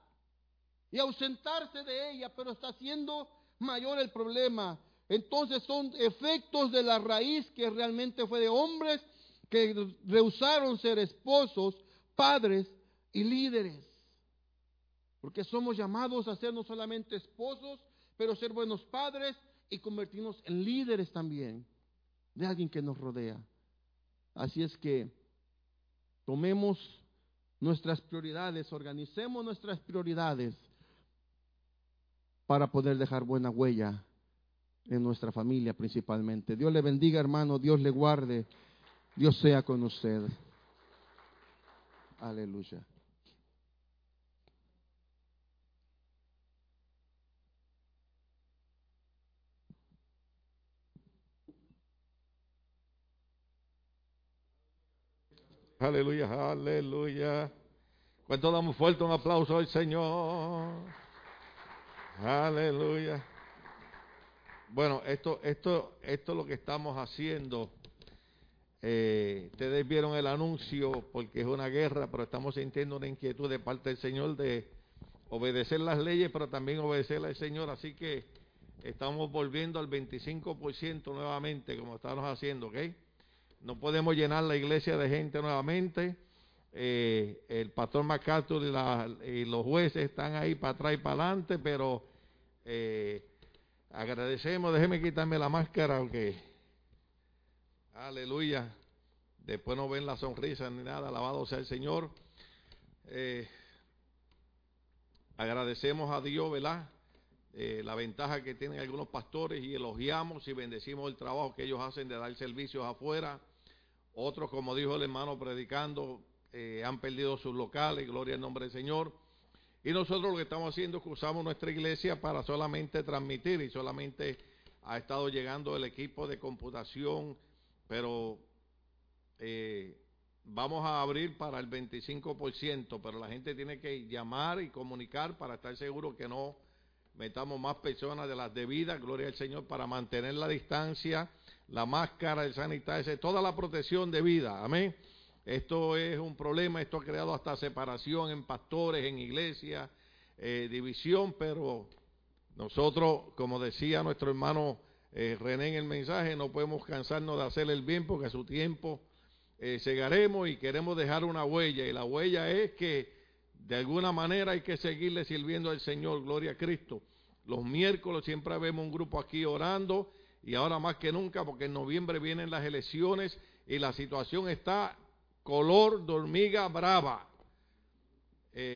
y ausentarse de ella, pero está haciendo mayor el problema? Entonces son efectos de la raíz que realmente fue de hombres que rehusaron ser esposos, padres y líderes. Porque somos llamados a ser no solamente esposos, pero ser buenos padres y convertirnos en líderes también. de alguien que nos rodea. Así es que tomemos nuestras prioridades, organicemos nuestras prioridades para poder dejar buena huella en nuestra familia principalmente. Dios le bendiga, hermano, Dios le guarde, Dios sea con usted. Aleluya. Aleluya, aleluya. ¿Cuánto damos fuerte un aplauso al Señor? Aleluya. Bueno, esto, esto, esto es lo que estamos haciendo. Eh, ustedes vieron el anuncio porque es una guerra, pero estamos sintiendo una inquietud de parte del Señor de obedecer las leyes, pero también obedecer al Señor. Así que estamos volviendo al 25% nuevamente, como estamos haciendo, ¿ok? No podemos llenar la iglesia de gente nuevamente. Eh, el pastor MacArthur y, los jueces están ahí para atrás y para adelante, pero eh, agradecemos. Déjeme quitarme la máscara, aunque. Aleluya. Después no ven la sonrisa ni nada. Alabado sea el Señor. Eh, agradecemos a Dios, ¿verdad? la ventaja que tienen algunos pastores y elogiamos y bendecimos el trabajo que ellos hacen de dar servicios afuera. Otros, como dijo el hermano predicando, eh, han perdido sus locales, gloria al nombre del Señor. Y nosotros lo que estamos haciendo es que usamos nuestra iglesia para solamente transmitir y solamente ha estado llegando el equipo de computación, pero eh, vamos a abrir para el 25%, pero la gente tiene que llamar y comunicar para estar seguro que no metamos más personas de las debidas, gloria al Señor, para mantener la distancia la máscara, el sanitario, toda la protección de vida. Amén. Esto es un problema, esto ha creado hasta separación en pastores, en iglesias, eh, división, pero nosotros, como decía nuestro hermano eh, René en el mensaje, no podemos cansarnos de hacer el bien porque a su tiempo eh, llegaremos y queremos dejar una huella. Y la huella es que de alguna manera hay que seguirle sirviendo al Señor, gloria a Cristo. Los miércoles siempre vemos un grupo aquí orando y ahora más que nunca porque en noviembre vienen las elecciones y la situación está color de hormiga brava. Eh,